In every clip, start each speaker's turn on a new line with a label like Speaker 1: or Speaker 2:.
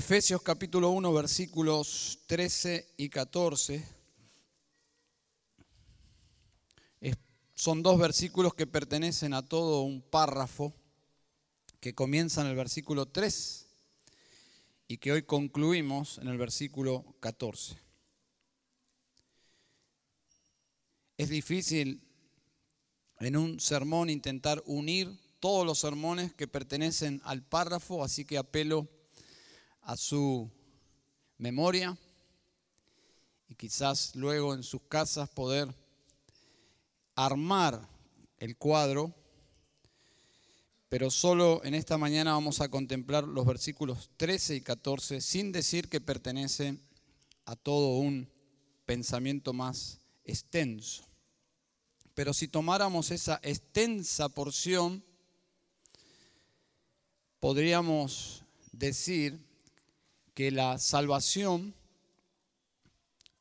Speaker 1: Efesios capítulo 1 versículos 13 y 14. son dos versículos que pertenecen a todo un párrafo que comienza en el versículo 3 y que hoy concluimos en el versículo 14. Es difícil en un sermón intentar unir todos los sermones que pertenecen al párrafo, así que apelo a su memoria y quizás luego en sus casas poder armar el cuadro, pero solo en esta mañana vamos a contemplar los versículos 13 y 14 sin decir que pertenece a todo un pensamiento más extenso. Pero si tomáramos esa extensa porción, podríamos decir que la salvación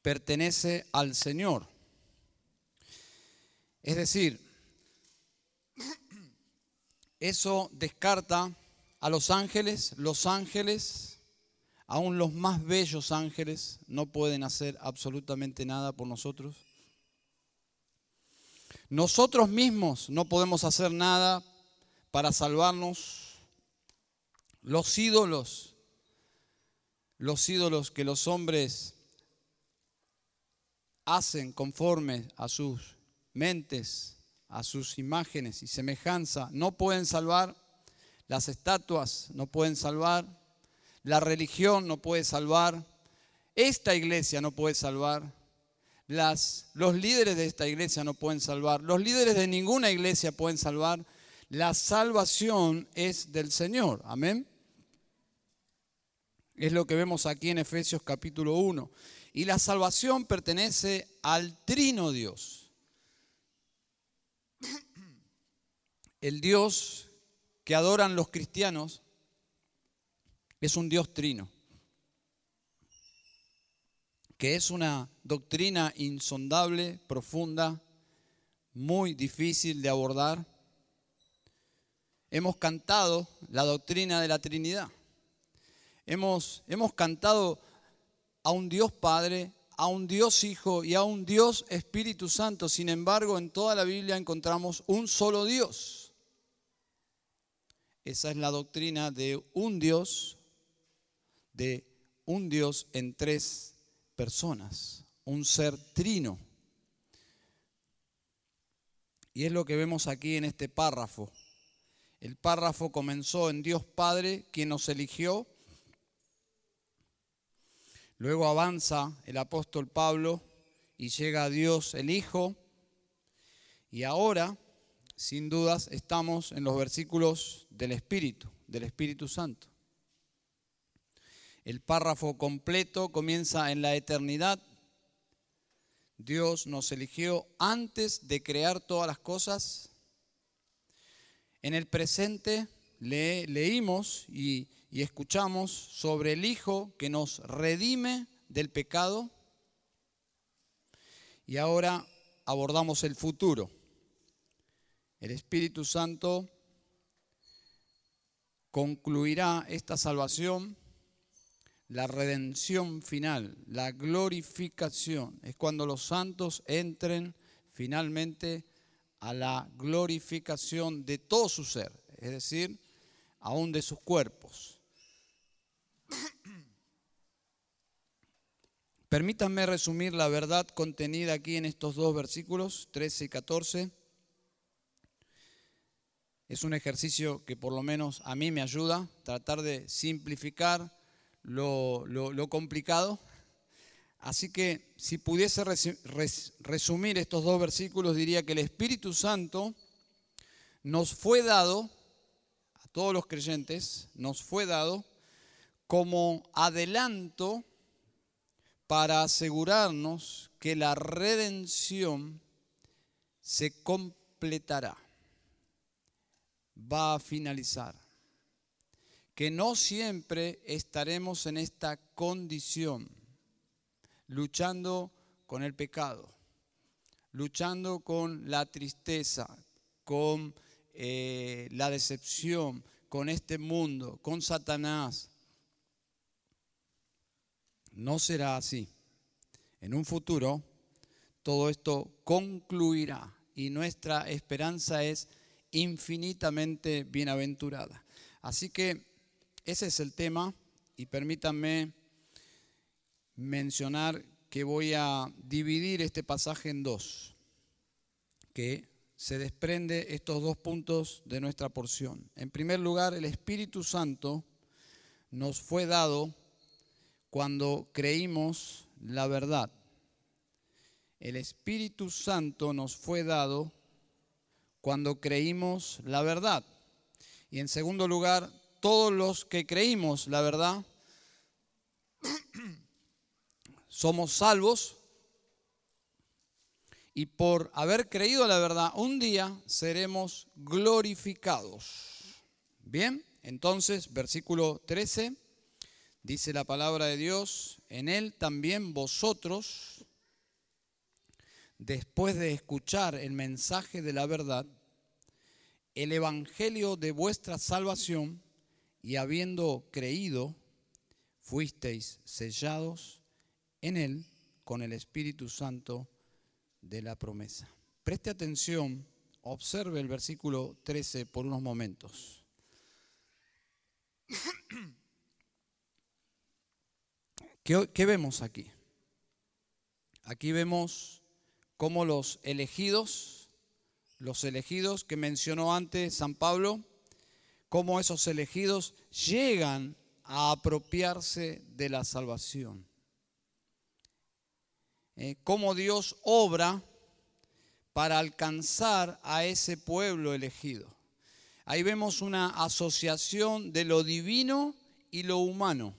Speaker 1: pertenece al Señor. Es decir, eso descarta a los ángeles, los ángeles, aún los más bellos ángeles, no pueden hacer absolutamente nada por nosotros. Nosotros mismos no podemos hacer nada para salvarnos. Los ídolos, los ídolos que los hombres hacen conforme a sus mentes, a sus imágenes y semejanza, no pueden salvar. Las estatuas no pueden salvar. La religión no puede salvar. Esta iglesia no puede salvar los líderes de esta iglesia no pueden salvar, los líderes de ninguna iglesia pueden salvar. La salvación es del Señor. Amén. Es lo que vemos aquí en Efesios capítulo 1. Y la salvación pertenece al trino Dios. El Dios que adoran los cristianos es un Dios trino que es una doctrina insondable, profunda, muy difícil de abordar. Hemos cantado la doctrina de la Trinidad. Hemos, cantado a un Dios Padre, a un Dios Hijo y a un Dios Espíritu Santo. Sin embargo, en toda la Biblia encontramos un solo Dios. Esa es la doctrina de un Dios, de un Dios en tres personas, un ser trino. Y es lo que vemos aquí en este párrafo. El párrafo comenzó en Dios Padre, quien nos eligió. Luego avanza el apóstol Pablo y llega a Dios el Hijo. Y ahora, sin dudas, estamos en los versículos del Espíritu, del Espíritu Santo. El párrafo completo comienza en la eternidad. Dios nos eligió antes de crear todas las cosas. En el presente le, leímos y, y escuchamos sobre el Hijo que nos redime del pecado. Y ahora abordamos el futuro. El Espíritu Santo concluirá esta salvación la redención final, la glorificación. Es cuando los santos entren finalmente a la glorificación de todo su ser, es decir, aún de sus cuerpos. Permítanme resumir la verdad contenida aquí en estos dos versículos, 13 y 14. Es un ejercicio que por lo menos a mí me ayuda, tratar de simplificar lo, complicado. Así que si pudiese resumir estos dos versículos, diría que el Espíritu Santo nos fue dado, a todos los creyentes, nos fue dado como adelanto para asegurarnos que la redención se completará, va a finalizar que no siempre estaremos en esta condición, luchando con el pecado, luchando con la tristeza, con eh, la decepción, con este mundo, con Satanás. No será así. En un futuro todo esto concluirá y nuestra esperanza es infinitamente bienaventurada. Así que ese es el tema y permítanme mencionar que voy a dividir este pasaje en dos, que se desprende estos dos puntos de nuestra porción. En primer lugar, el Espíritu Santo nos fue dado cuando creímos la verdad. El Espíritu Santo nos fue dado cuando creímos la verdad. Y en segundo lugar, todos los que creímos la verdad somos salvos y por haber creído la verdad, un día seremos glorificados. Bien, entonces, versículo 13, dice la palabra de Dios, en él también vosotros, después de escuchar el mensaje de la verdad, el evangelio de vuestra salvación, y habiendo creído, fuisteis sellados en él con el Espíritu Santo de la promesa. Preste atención, observe el versículo 13 por unos momentos. ¿Qué, ¿Qué, vemos aquí? Aquí vemos cómo los elegidos, los elegidos que mencionó antes San Pablo, cómo esos elegidos llegan a apropiarse de la salvación. Eh, cómo Dios obra para alcanzar a ese pueblo elegido. Ahí vemos una asociación de lo divino y lo humano,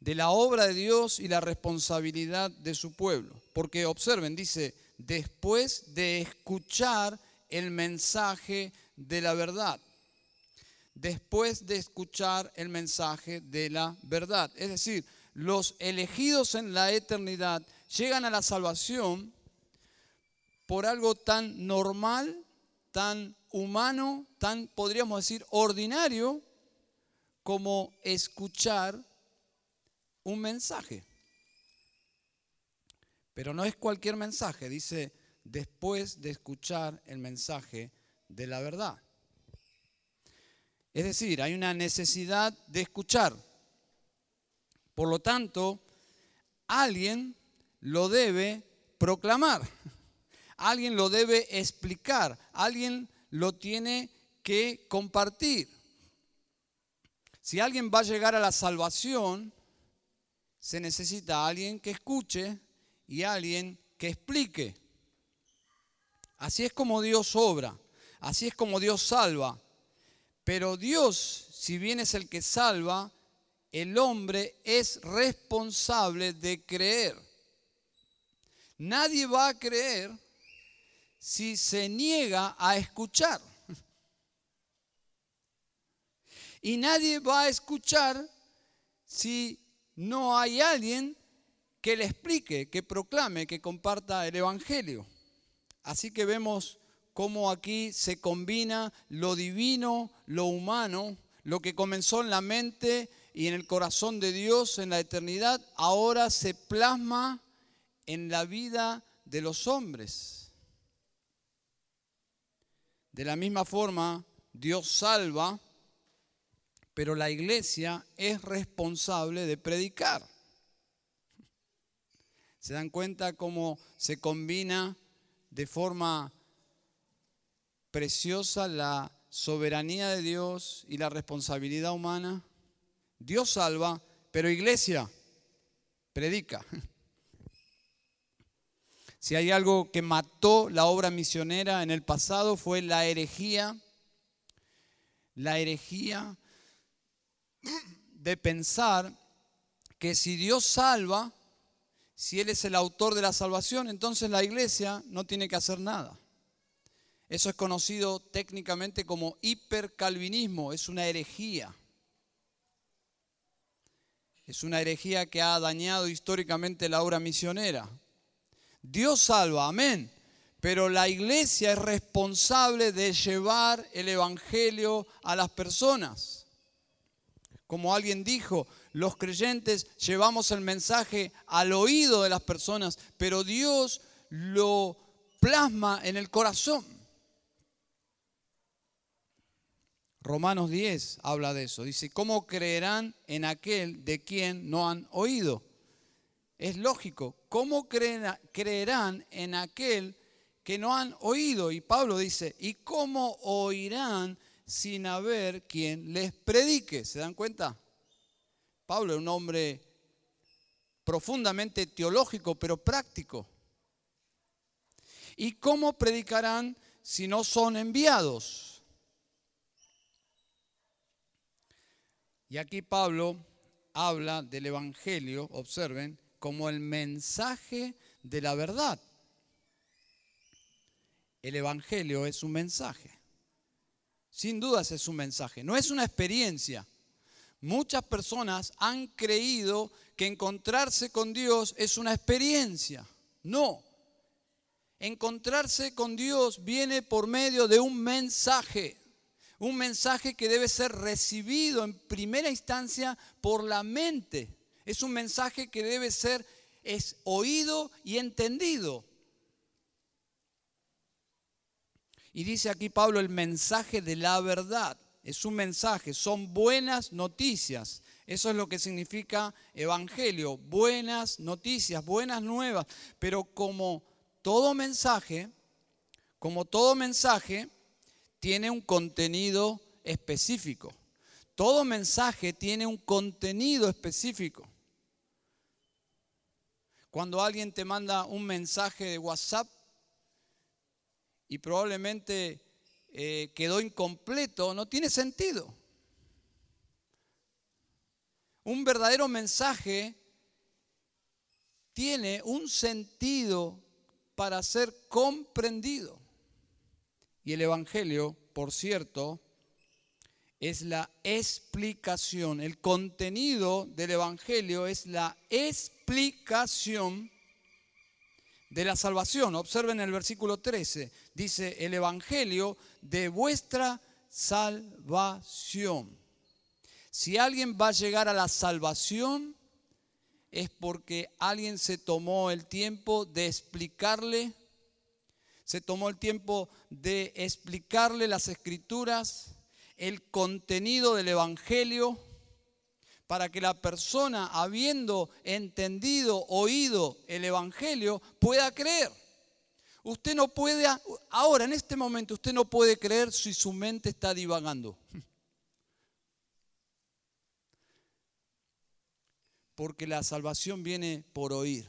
Speaker 1: de la obra de Dios y la responsabilidad de su pueblo. Porque observen, dice, después de escuchar el mensaje de la verdad después de escuchar el mensaje de la verdad. Es decir, los elegidos en la eternidad llegan a la salvación por algo tan normal, tan humano, tan, podríamos decir, ordinario, como escuchar un mensaje. Pero no es cualquier mensaje, dice, después de escuchar el mensaje de la verdad. Es decir, hay una necesidad de escuchar. Por lo tanto, alguien lo debe proclamar, alguien lo debe explicar, alguien lo tiene que compartir. Si alguien va a llegar a la salvación, se necesita alguien que escuche y alguien que explique. Así es como Dios obra, así es como Dios salva. Pero Dios, si bien es el que salva, el hombre es responsable de creer. Nadie va a creer si se niega a escuchar. Y nadie va a escuchar si no hay alguien que le explique, que proclame, que comparta el Evangelio. Así que vemos cómo aquí se combina lo divino, lo humano, lo que comenzó en la mente y en el corazón de Dios en la eternidad, ahora se plasma en la vida de los hombres. De la misma forma, Dios salva, pero la iglesia es responsable de predicar. ¿Se dan cuenta cómo se combina de forma preciosa la soberanía de Dios y la responsabilidad humana? Dios salva, pero iglesia predica. Si hay algo que mató la obra misionera en el pasado fue la herejía, la herejía de pensar que si Dios salva, si Él es el autor de la salvación, entonces la iglesia no tiene que hacer nada. Eso es conocido técnicamente como hipercalvinismo, es una herejía. Es una herejía que ha dañado históricamente la obra misionera. Dios salva, amén. Pero la iglesia es responsable de llevar el Evangelio a las personas. Como alguien dijo, los creyentes llevamos el mensaje al oído de las personas, pero Dios lo plasma en el corazón. Romanos 10 habla de eso. Dice, ¿cómo creerán en aquel de quien no han oído? Es lógico, ¿cómo creerán en aquel que no han oído? Y Pablo dice, ¿y cómo oirán sin haber quien les predique? ¿Se dan cuenta? Pablo es un hombre profundamente teológico, pero práctico. ¿Y cómo predicarán si no son enviados? Y aquí Pablo habla del Evangelio, observen, como el mensaje de la verdad. El Evangelio es un mensaje. Sin dudas es un mensaje, no es una experiencia. Muchas personas han creído que encontrarse con Dios es una experiencia. No. Encontrarse con Dios viene por medio de un mensaje. Un mensaje que debe ser recibido en primera instancia por la mente. Es un mensaje que debe ser es oído y entendido. Y dice aquí Pablo el mensaje de la verdad. Es un mensaje, son buenas noticias. Eso es lo que significa evangelio, buenas noticias, buenas nuevas. Pero como todo mensaje, como todo mensaje, tiene un contenido específico. Todo mensaje tiene un contenido específico. Cuando alguien te manda un mensaje de WhatsApp y probablemente eh, quedó incompleto, no tiene sentido. Un verdadero mensaje tiene un sentido para ser comprendido. Y el Evangelio, por cierto, es la explicación. El contenido del Evangelio es la explicación de la salvación. Observen el versículo 13. Dice el Evangelio de vuestra salvación. Si alguien va a llegar a la salvación, es porque alguien se tomó el tiempo de explicarle, se tomó el tiempo de explicarle las escrituras, el contenido del Evangelio, para que la persona, habiendo entendido, oído el Evangelio, pueda creer. Usted no puede, ahora en este momento, usted no puede creer si su mente está divagando. Porque la salvación viene por oír.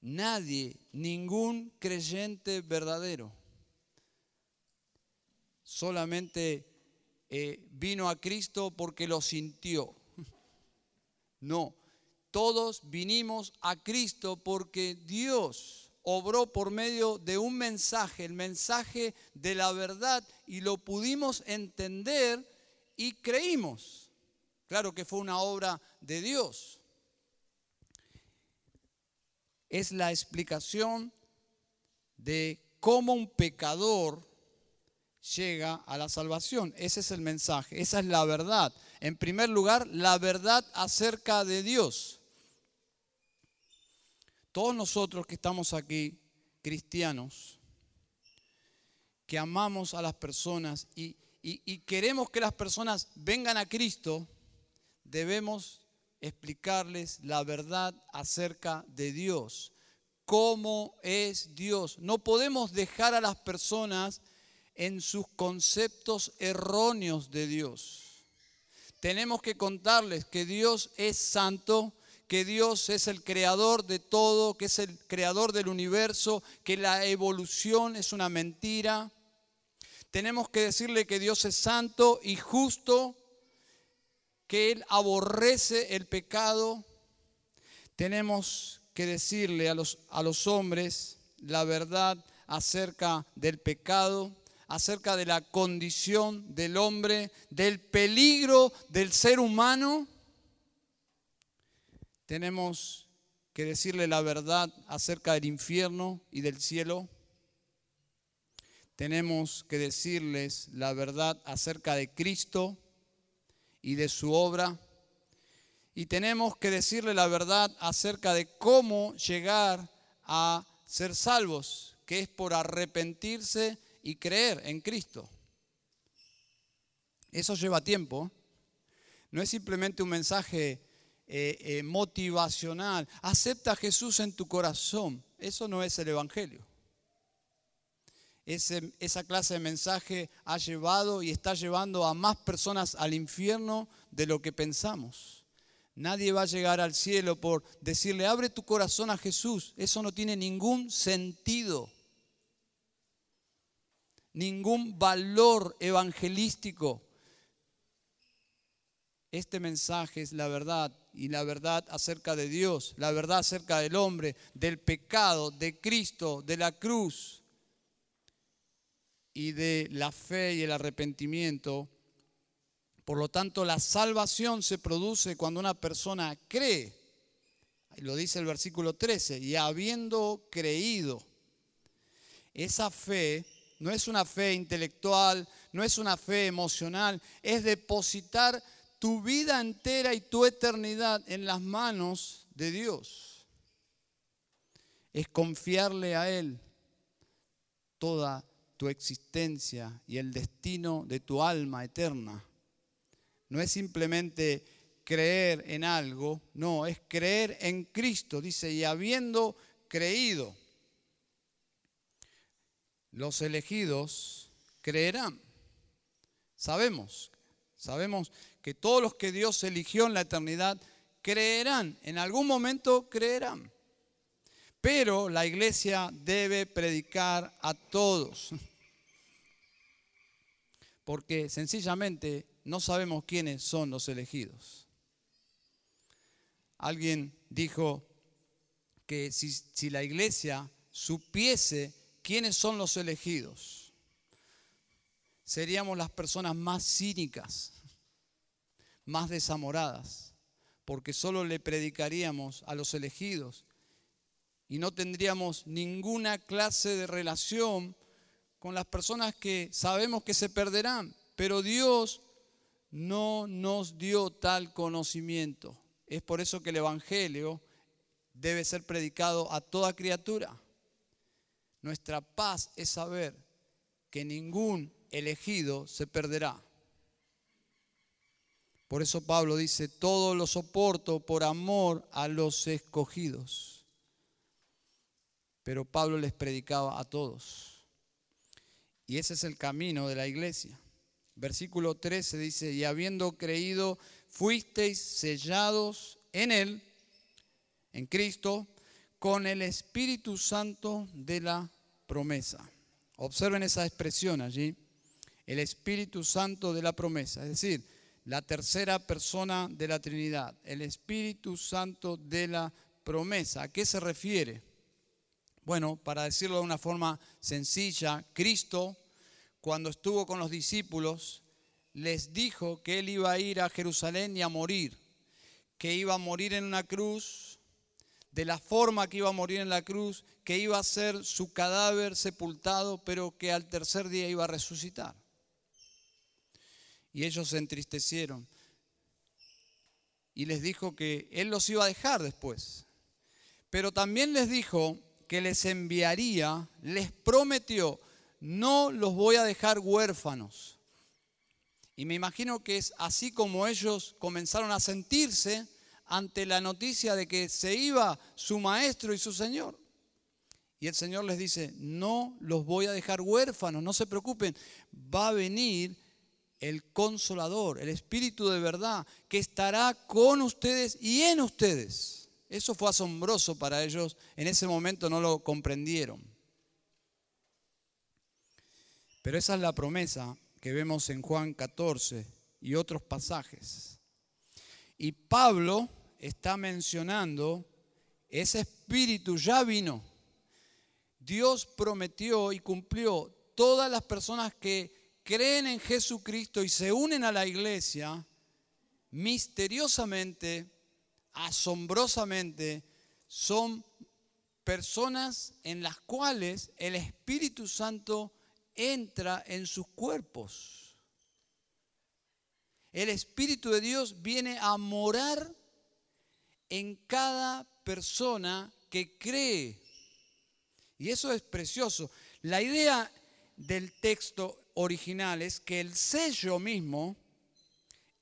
Speaker 1: Nadie, ningún creyente verdadero, solamente eh, vino a Cristo porque lo sintió. No, todos vinimos a Cristo porque Dios obró por medio de un mensaje, el mensaje de la verdad, y lo pudimos entender y creímos. Claro que fue una obra de Dios. Es la explicación de cómo un pecador llega a la salvación. Ese es el mensaje, esa es la verdad. En primer lugar, la verdad acerca de Dios. Todos nosotros que estamos aquí, cristianos, que amamos a las personas y, queremos que las personas vengan a Cristo, debemos explicarles la verdad acerca de Dios. ¿Cómo es Dios? No podemos dejar a las personas en sus conceptos erróneos de Dios. Tenemos que contarles que Dios es santo, que Dios es el creador de todo, que es el creador del universo, que la evolución es una mentira. Tenemos que decirle que Dios es santo y justo, que Él aborrece el pecado. Tenemos que decirle a los, a los hombres la verdad acerca del pecado, acerca de la condición del hombre, del peligro del ser humano tenemos que decirle la verdad acerca del infierno y del cielo. tenemos que decirles la verdad acerca de Cristo y de su obra. Y tenemos que decirle la verdad acerca de cómo llegar a ser salvos, que es por arrepentirse y creer en Cristo. Eso lleva tiempo. No es simplemente un mensaje eh, eh, motivacional. Acepta a Jesús en tu corazón. Eso no es el Evangelio. esa clase de mensaje ha llevado y está llevando a más personas al infierno de lo que pensamos. Nadie va a llegar al cielo por decirle, abre tu corazón a Jesús. Eso no tiene ningún sentido, ningún valor evangelístico. Este mensaje es la verdad y la verdad acerca de Dios, la verdad acerca del hombre, del pecado, de Cristo, de la cruz y de la fe y el arrepentimiento. Por lo tanto, la salvación se produce cuando una persona cree. Lo dice el versículo 13, y habiendo creído. Esa fe no es una fe intelectual, no es una fe emocional, es depositar tu vida entera y tu eternidad en las manos de Dios. Es confiarle a Él toda tu existencia y el destino de tu alma eterna. No es simplemente creer en algo, no, es creer en Cristo, dice, y habiendo creído, los elegidos creerán. Sabemos, sabemos que todos los que Dios eligió en la eternidad creerán, en algún momento creerán. Pero la iglesia debe predicar a todos, porque sencillamente no sabemos quiénes son los elegidos. Alguien dijo que si, la iglesia supiese quiénes son los elegidos, seríamos las personas más cínicas más desamoradas, porque solo le predicaríamos a los elegidos y no tendríamos ninguna clase de relación con las personas que sabemos que se perderán, pero Dios no nos dio tal conocimiento. Es por eso que el Evangelio debe ser predicado a toda criatura. Nuestra paz es saber que ningún elegido se perderá. Por eso Pablo dice, todo lo soporto por amor a los escogidos. Pero Pablo les predicaba a todos. Y ese es el camino de la iglesia. Versículo 13 dice, y habiendo creído, fuisteis sellados en Él, en Cristo, con el Espíritu Santo de la promesa. Observen esa expresión allí, el Espíritu Santo de la promesa. Es decir, la tercera persona de la Trinidad, el Espíritu Santo de la promesa. ¿A qué se refiere? Bueno, para decirlo de una forma sencilla, Cristo, cuando estuvo con los discípulos, les dijo que él iba a ir a Jerusalén y a morir, que iba a morir en una cruz, de la forma que iba a morir en la cruz, que iba a ser su cadáver sepultado, pero que al tercer día iba a resucitar y ellos se entristecieron. Y les dijo que Él los iba a dejar después. Pero también les dijo que les enviaría, les prometió, no los voy a dejar huérfanos. Y me imagino que es así como ellos comenzaron a sentirse ante la noticia de que se iba su maestro y su Señor. Y el Señor les dice, no los voy a dejar huérfanos, no se preocupen, va a venir el consolador, el Espíritu de verdad, que estará con ustedes y en ustedes. Eso fue asombroso para ellos, en ese momento no lo comprendieron. Pero esa es la promesa que vemos en Juan 14 y otros pasajes. Y Pablo está mencionando, ese espíritu ya vino. Dios prometió y cumplió todas las personas que creen en Jesucristo y se unen a la iglesia, misteriosamente, asombrosamente, son personas en las cuales el Espíritu Santo entra en sus cuerpos. El Espíritu de Dios viene a morar en cada persona que cree. Y eso es precioso. La idea del texto original es que el sello mismo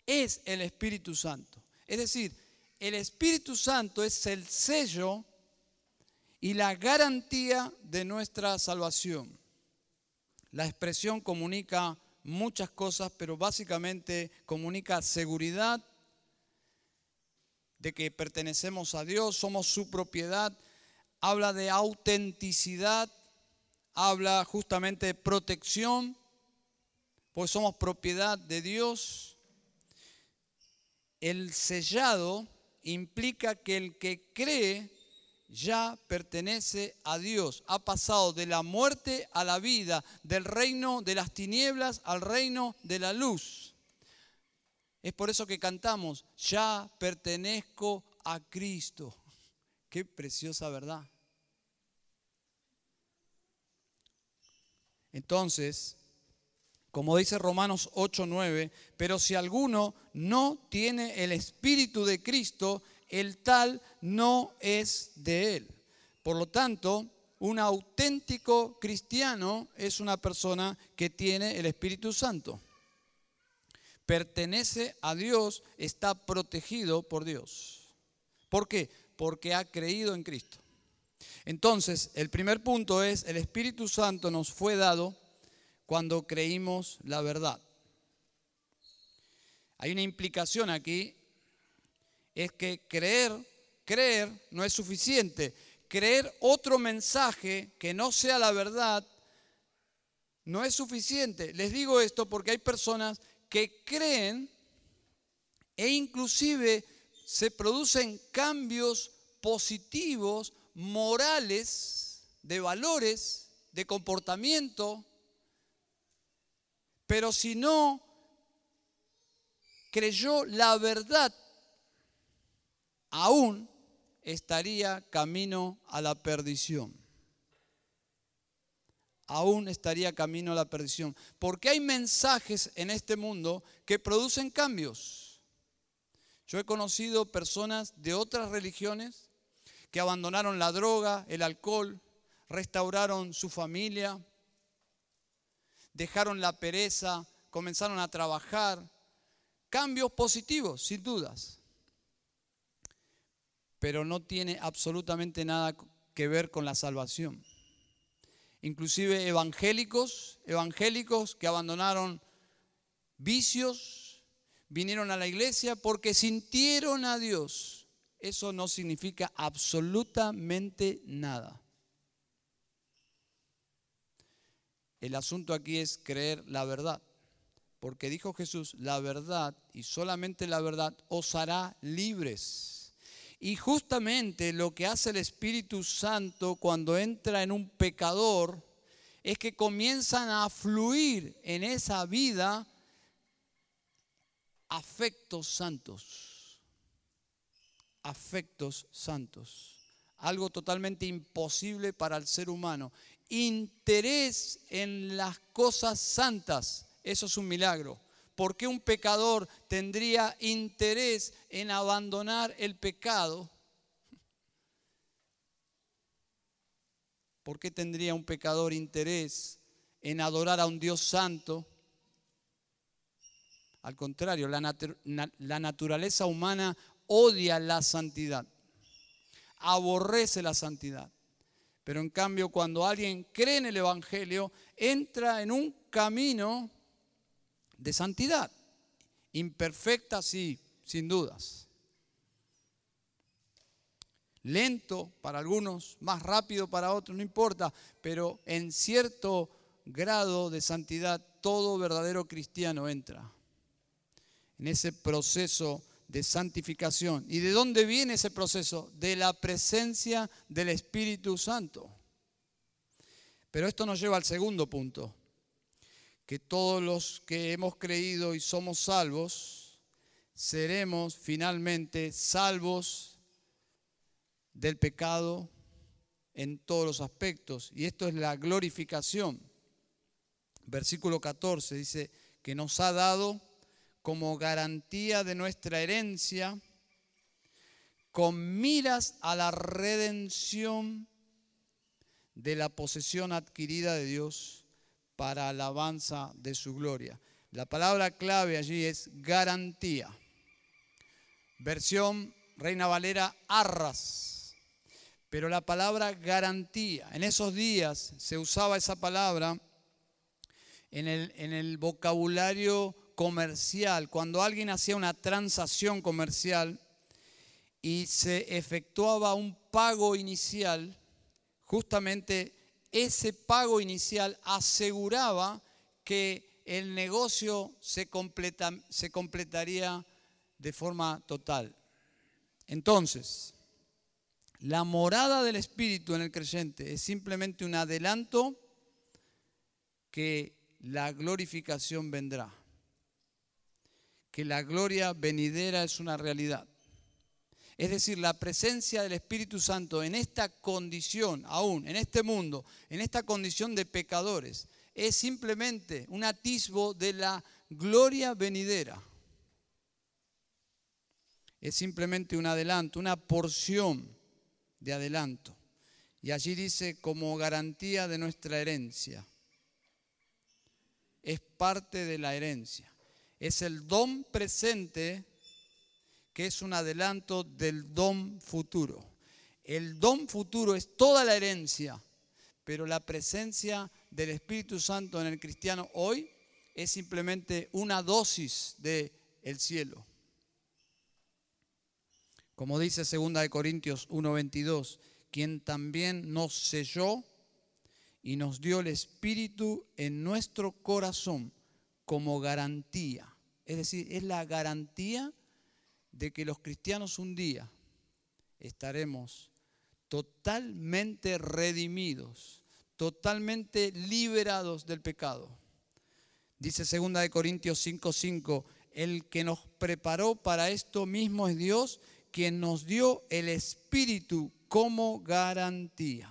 Speaker 1: es el Espíritu Santo. Es decir, el Espíritu Santo es el sello y la garantía de nuestra salvación. La expresión comunica muchas cosas, pero básicamente comunica seguridad de que pertenecemos a Dios, somos su propiedad, habla de autenticidad, habla justamente de protección, pues somos propiedad de Dios. El sellado implica que el que cree ya pertenece a Dios, ha pasado de la muerte a la vida, del reino de las tinieblas al reino de la luz. Es por eso que cantamos, ya pertenezco a Cristo. Qué preciosa verdad. Entonces, como dice Romanos 8:9, pero si alguno no tiene el Espíritu de Cristo, el tal no es de él. Por lo tanto, un auténtico cristiano es una persona que tiene el Espíritu Santo. Pertenece a Dios, está protegido por Dios. ¿Por qué? Porque ha creído en Cristo. Entonces, el primer punto es, el Espíritu Santo nos fue dado cuando creímos la verdad. Hay una implicación aquí, es que creer, creer no es suficiente. Creer otro mensaje que no sea la verdad no es suficiente. Les digo esto porque hay personas que creen e inclusive se producen cambios positivos, morales, de valores, de comportamiento, pero si no creyó la verdad, aún estaría camino a la perdición. Aún estaría camino a la perdición. Porque hay mensajes en este mundo que producen cambios. Yo he conocido personas de otras religiones que abandonaron la droga, el alcohol, restauraron su familia, dejaron la pereza, comenzaron a trabajar. Cambios positivos, sin dudas. Pero no tiene absolutamente nada que ver con la salvación. Inclusive evangélicos, evangélicos que abandonaron vicios, vinieron a la iglesia porque sintieron a Dios. Eso no significa absolutamente nada. El asunto aquí es creer la verdad. Porque dijo Jesús, la verdad y solamente la verdad os hará libres. Y justamente lo que hace el Espíritu Santo cuando entra en un pecador es que comienzan a fluir en esa vida afectos santos. Afectos santos. Algo totalmente imposible para el ser humano interés en las cosas santas. Eso es un milagro. ¿Por qué un pecador tendría interés en abandonar el pecado? ¿Por qué tendría un pecador interés en adorar a un Dios santo? Al contrario, la, la, naturaleza humana odia la santidad, aborrece la santidad. Pero en cambio, cuando alguien cree en el Evangelio, entra en un camino de santidad. Imperfecta, sí, sin dudas. Lento para algunos, más rápido para otros, no importa, pero en cierto grado de santidad todo verdadero cristiano entra en ese proceso de santificación. ¿Y de dónde viene ese proceso? De la presencia del Espíritu Santo. Pero esto nos lleva al segundo punto, que todos los que hemos creído y somos salvos, seremos finalmente salvos del pecado en todos los aspectos. Y esto es la glorificación. versículo 14, dice que nos ha dado como garantía de nuestra herencia, con miras a la redención de la posesión adquirida de Dios para alabanza de su gloria. La palabra clave allí es garantía. Versión Reina Valera, arras. Pero la palabra garantía, en esos días se usaba esa palabra en el, en el vocabulario comercial, cuando alguien hacía una transacción comercial y se efectuaba un pago inicial, justamente ese pago inicial aseguraba que el negocio se, completa, se completaría de forma total. Entonces, la morada del Espíritu en el creyente es simplemente un adelanto que la glorificación vendrá, que la gloria venidera es una realidad. Es decir, la presencia del Espíritu Santo en esta condición, aún en este mundo, en esta condición de pecadores, es simplemente un atisbo de la gloria venidera es simplemente un adelanto, una porción de adelanto. Y allí dice como garantía de nuestra herencia. Es parte de la herencia. Es el don presente que es un adelanto del don futuro. El don futuro es toda la herencia, pero la presencia del Espíritu Santo en el cristiano hoy es simplemente una dosis del el cielo. Como dice 2 Corintios 1:22, quien también nos selló y nos dio el Espíritu en nuestro corazón como garantía. Es decir, es la garantía de que los cristianos un día estaremos totalmente redimidos, totalmente liberados del pecado. Dice 2 Corintios 5:5, el que nos preparó para esto mismo es Dios, quien nos dio el Espíritu como garantía.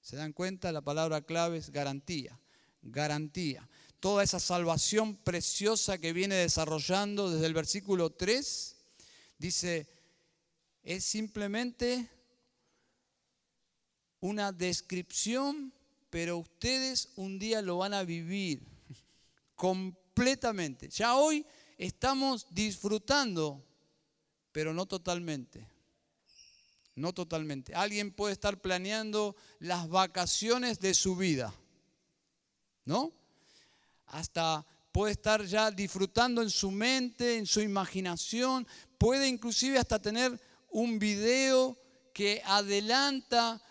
Speaker 1: ¿Se dan cuenta? La palabra clave es garantía, garantía. Toda esa salvación preciosa que viene desarrollando desde el versículo 3, dice, es simplemente una descripción, pero ustedes un día lo van a vivir completamente. Ya hoy estamos disfrutando pero no totalmente. No totalmente. Alguien puede estar planeando las vacaciones de su vida, ¿no? Hasta puede estar ya disfrutando en su mente, en su imaginación, puede inclusive hasta tener un video que adelanta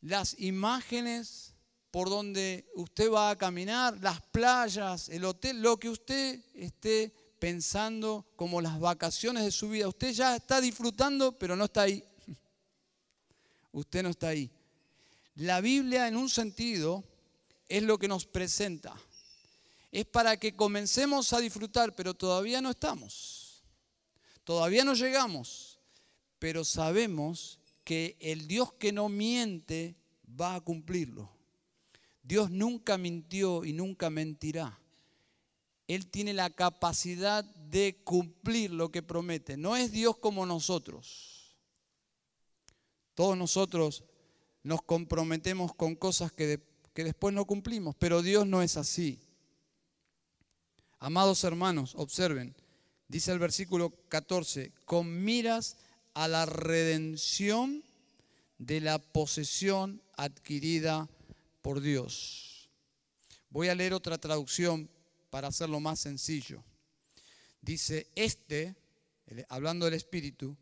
Speaker 1: las imágenes por donde usted va a caminar, las playas, el hotel, lo que usted esté pensando como las vacaciones de su vida. Usted ya está disfrutando, pero no está ahí. Usted no está ahí. La Biblia en un sentido es lo que nos presenta. Es para que comencemos a disfrutar, pero todavía no estamos. Todavía no llegamos, pero sabemos que el Dios que no miente va a cumplirlo. Dios nunca mintió y nunca mentirá. Él tiene la capacidad de cumplir lo que promete. No es Dios como nosotros. Todos nosotros nos comprometemos con cosas que, que después no cumplimos, pero Dios no es así. Amados hermanos, observen, dice el versículo 14, con miras a la redención de la posesión adquirida por Dios. Voy a leer otra traducción para hacerlo más sencillo. Dice, este, hablando del Espíritu,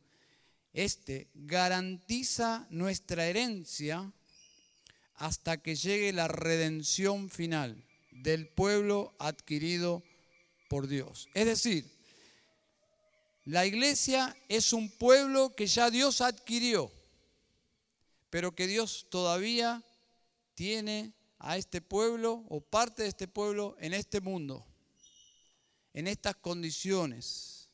Speaker 1: este garantiza nuestra herencia hasta que llegue la redención final del pueblo adquirido por Dios. Es decir, la iglesia es un pueblo que ya Dios adquirió, pero que Dios todavía tiene a este pueblo o parte de este pueblo en este mundo, en estas condiciones,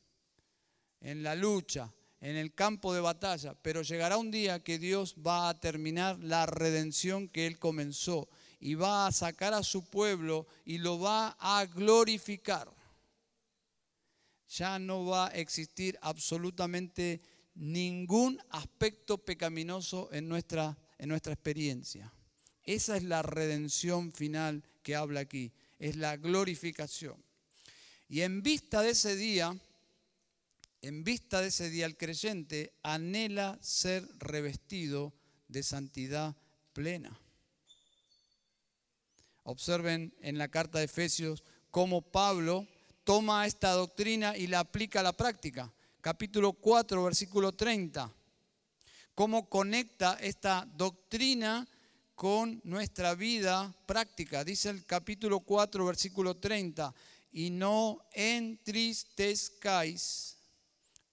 Speaker 1: en la lucha, en el campo de batalla, pero llegará un día que Dios va a terminar la redención que Él comenzó y va a sacar a su pueblo y lo va a glorificar. Ya no va a existir absolutamente ningún aspecto pecaminoso en nuestra, en nuestra experiencia. Esa es la redención final que habla aquí, es la glorificación. Y en vista de ese día, en vista de ese día el creyente anhela ser revestido de santidad plena. Observen en la carta de Efesios cómo Pablo toma esta doctrina y la aplica a la práctica. Capítulo 4, versículo 30. Cómo conecta esta doctrina con nuestra vida práctica. Dice el capítulo 4, versículo 30. Y no entristezcáis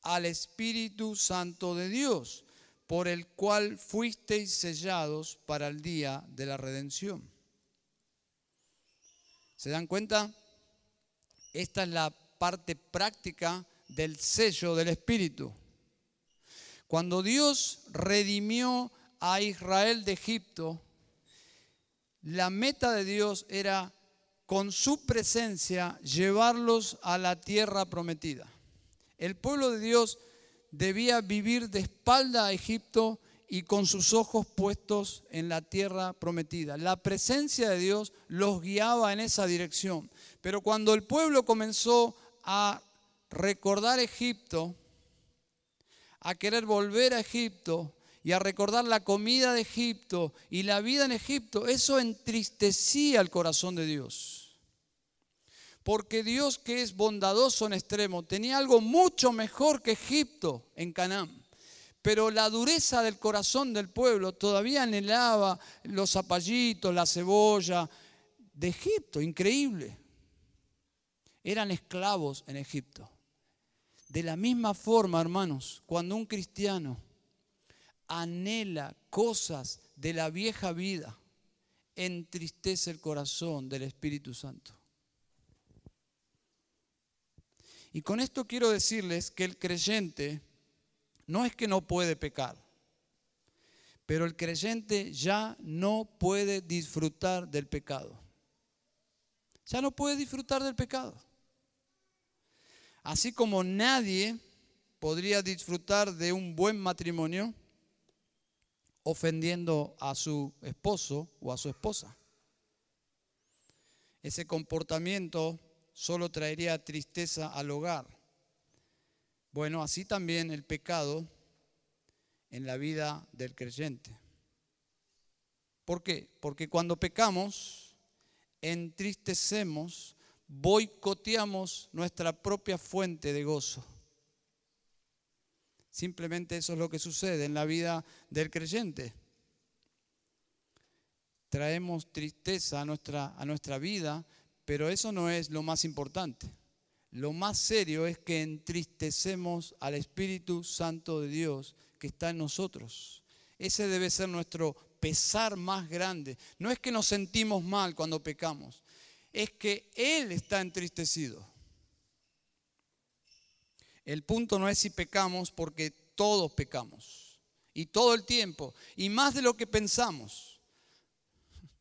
Speaker 1: al Espíritu Santo de Dios, por el cual fuisteis sellados para el día de la redención. ¿Se dan cuenta? Esta es la parte práctica del sello del Espíritu. Cuando Dios redimió a Israel de Egipto, la meta de Dios era con su presencia llevarlos a la tierra prometida. El pueblo de Dios debía vivir de espalda a Egipto y con sus ojos puestos en la tierra prometida. La presencia de Dios los guiaba en esa dirección. Pero cuando el pueblo comenzó a recordar Egipto, a querer volver a Egipto y a recordar la comida de Egipto y la vida en Egipto, eso entristecía el corazón de Dios. Porque Dios que es bondadoso en extremo tenía algo mucho mejor que Egipto en Canaán pero la dureza del corazón del pueblo todavía anhelaba los zapallitos, la cebolla de Egipto, increíble. Eran esclavos en Egipto. De la misma forma, hermanos, cuando un cristiano anhela cosas de la vieja vida, entristece el corazón del Espíritu Santo. Y con esto quiero decirles que el creyente no es que no puede pecar, pero el creyente ya no puede disfrutar del pecado. Ya no puede disfrutar del pecado. Así como nadie podría disfrutar de un buen matrimonio ofendiendo a su esposo o a su esposa. Ese comportamiento solo traería tristeza al hogar. Bueno, así también el pecado en la vida del creyente. ¿Por qué? Porque cuando pecamos, entristecemos, boicoteamos nuestra propia fuente de gozo. Simplemente eso es lo que sucede en la vida del creyente. Traemos tristeza a nuestra, a nuestra vida, pero eso no es lo más importante lo más serio es que entristecemos al Espíritu Santo de Dios que está en nosotros. Ese debe ser nuestro pesar más grande. No es que nos sentimos mal cuando pecamos, es que Él está entristecido. El punto no es si pecamos porque todos pecamos. Y todo el tiempo. Y más de lo que pensamos.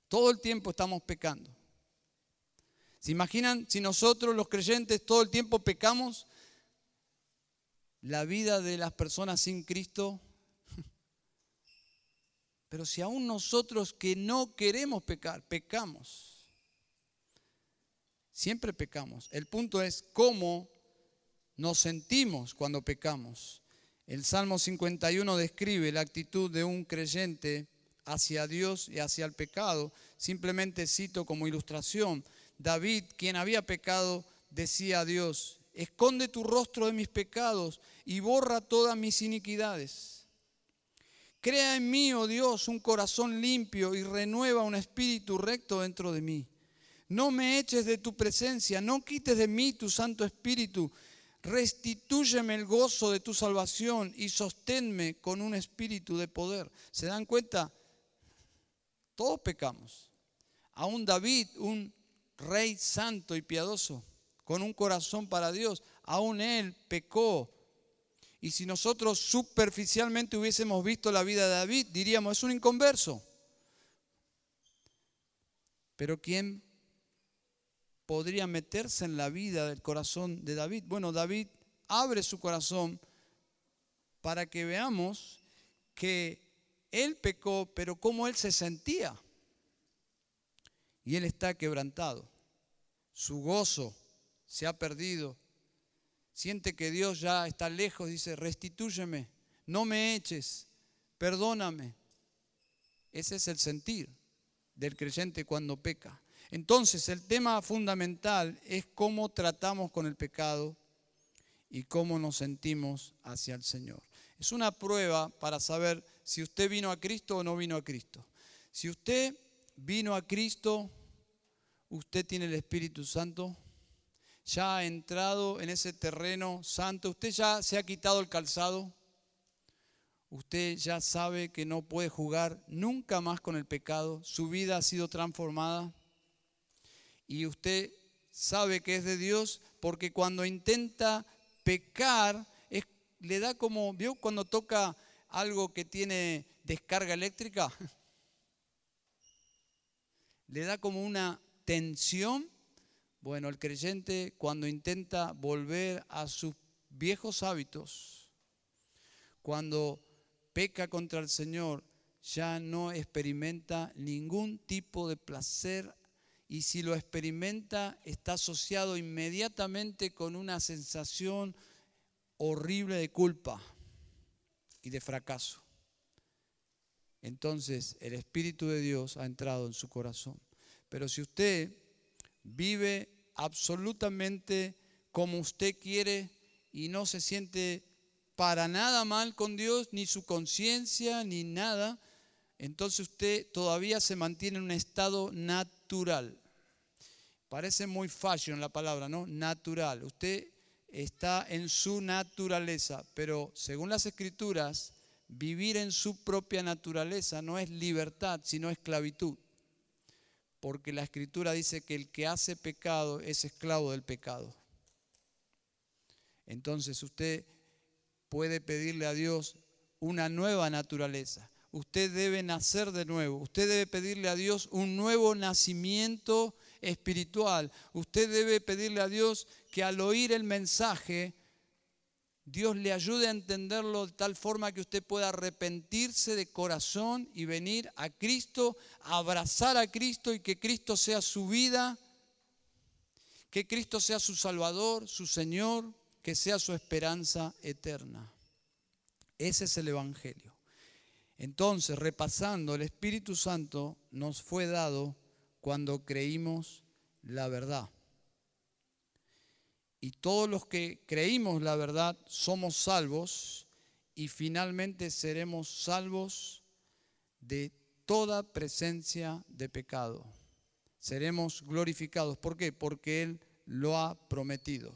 Speaker 1: Todo el tiempo estamos pecando. ¿Se imaginan si nosotros los creyentes todo el tiempo pecamos? La vida de las personas sin Cristo. Pero si aún nosotros que no queremos pecar, pecamos. Siempre pecamos. El punto es cómo nos sentimos cuando pecamos. El Salmo 51 describe la actitud de un creyente hacia Dios y hacia el pecado. Simplemente cito como ilustración David, quien había pecado, decía a Dios, esconde tu rostro de mis pecados y borra todas mis iniquidades. Crea en mí, oh Dios, un corazón limpio y renueva un espíritu recto dentro de mí. No me eches de tu presencia, no quites de mí tu Santo Espíritu. Restitúyeme el gozo de tu salvación y sosténme con un espíritu de poder. ¿Se dan cuenta? Todos pecamos. Aún David, un rey santo y piadoso, con un corazón para Dios, aún él pecó. Y si nosotros superficialmente hubiésemos visto la vida de David, diríamos, es un inconverso. Pero ¿quién podría meterse en la vida del corazón de David? Bueno, David abre su corazón para que veamos que él pecó, pero cómo él se sentía. Y él está quebrantado. Su gozo se ha perdido. Siente que Dios ya está lejos, dice, restitúyeme, no me eches, perdóname. Ese es el sentir del creyente cuando peca. Entonces, el tema fundamental es cómo tratamos con el pecado y cómo nos sentimos hacia el Señor. Es una prueba para saber si usted vino a Cristo o no vino a Cristo. Si usted vino a Cristo, usted tiene el Espíritu Santo, ya ha entrado en ese terreno santo, usted ya se ha quitado el calzado, usted ya sabe que no puede jugar nunca más con el pecado, su vida ha sido transformada y usted sabe que es de Dios porque cuando intenta pecar, le da como, ¿vio? Cuando toca algo que tiene descarga eléctrica, le da como una tensión. Bueno, el creyente cuando intenta volver a sus viejos hábitos, cuando peca contra el Señor, ya no experimenta ningún tipo de placer y si lo experimenta está asociado inmediatamente con una sensación horrible de culpa y de fracaso. Entonces el Espíritu de Dios ha entrado en su corazón. Pero si usted vive absolutamente como usted quiere y no se siente para nada mal con Dios, ni su conciencia, ni nada, entonces usted todavía se mantiene en un estado natural. Parece muy fashion la palabra, ¿no? Natural. Usted está en su naturaleza, pero según las escrituras, vivir en su propia naturaleza no es libertad, sino esclavitud. Porque la escritura dice que el que hace pecado es esclavo del pecado. Entonces usted puede pedirle a Dios una nueva naturaleza. Usted debe nacer de nuevo. Usted debe pedirle a Dios un nuevo nacimiento espiritual. Usted debe pedirle a Dios que al oír el mensaje, Dios le ayude a entenderlo de tal forma que usted pueda arrepentirse de corazón y venir a Cristo, abrazar a Cristo y que Cristo sea su vida, que Cristo sea su Salvador, su Señor, que sea su esperanza eterna. Ese es el Evangelio. Entonces, repasando, el Espíritu Santo nos fue dado cuando creímos la verdad. Y todos los que creímos la verdad somos salvos y finalmente seremos salvos de toda presencia de pecado. Seremos glorificados. ¿Por qué? Porque Él lo ha prometido.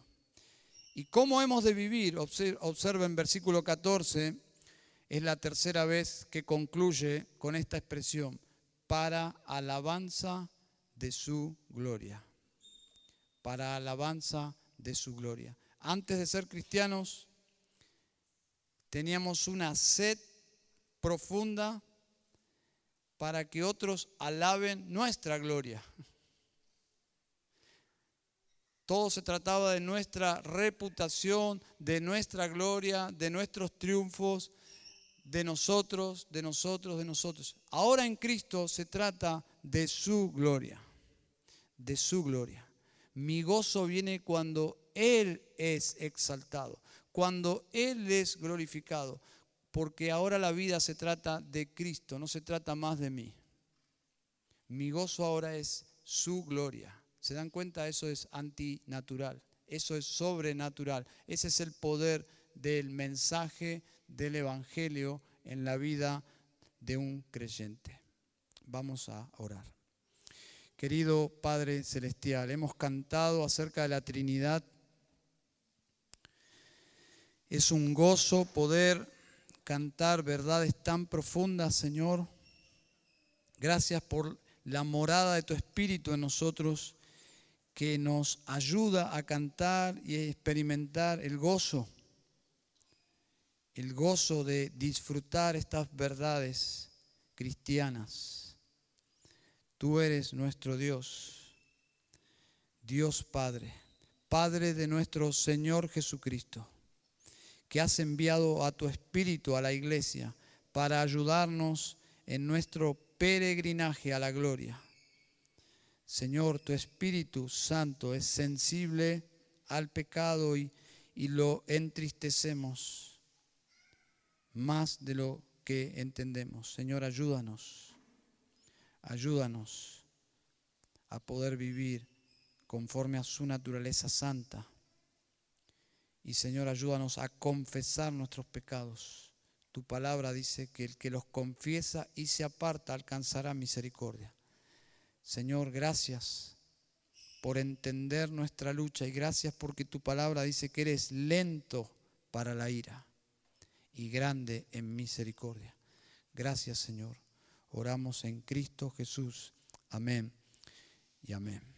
Speaker 1: ¿Y cómo hemos de vivir? Observen versículo 14, es la tercera vez que concluye con esta expresión, para alabanza de su gloria. Para alabanza de su gloria. Antes de ser cristianos, teníamos una sed profunda para que otros alaben nuestra gloria. Todo se trataba de nuestra reputación, de nuestra gloria, de nuestros triunfos, de nosotros, de nosotros, de nosotros. Ahora en Cristo se trata de su gloria de su gloria. Mi gozo viene cuando Él es exaltado, cuando Él es glorificado, porque ahora la vida se trata de Cristo, no se trata más de mí. Mi gozo ahora es su gloria. ¿Se dan cuenta? Eso es antinatural, eso es sobrenatural. Ese es el poder del mensaje del Evangelio en la vida de un creyente. Vamos a orar. Querido Padre Celestial, hemos cantado acerca de la Trinidad. Es un gozo poder cantar verdades tan profundas, Señor. Gracias por la morada de tu Espíritu en nosotros que nos ayuda a cantar y a experimentar el gozo, el gozo de disfrutar estas verdades cristianas. Tú eres nuestro Dios, Dios Padre, Padre de nuestro Señor Jesucristo, que has enviado a tu Espíritu a la iglesia para ayudarnos en nuestro peregrinaje a la gloria. Señor, tu Espíritu Santo es sensible al pecado y, y lo entristecemos más de lo que entendemos. Señor, ayúdanos, ayúdanos a poder vivir conforme a su naturaleza santa. Y Señor, ayúdanos a confesar nuestros pecados. Tu palabra dice que el que los confiesa y se aparta alcanzará misericordia. Señor, gracias por entender nuestra lucha y gracias porque tu palabra dice que eres lento para la ira y grande en misericordia. Gracias Señor. Oramos en Cristo Jesús. Amén y amén.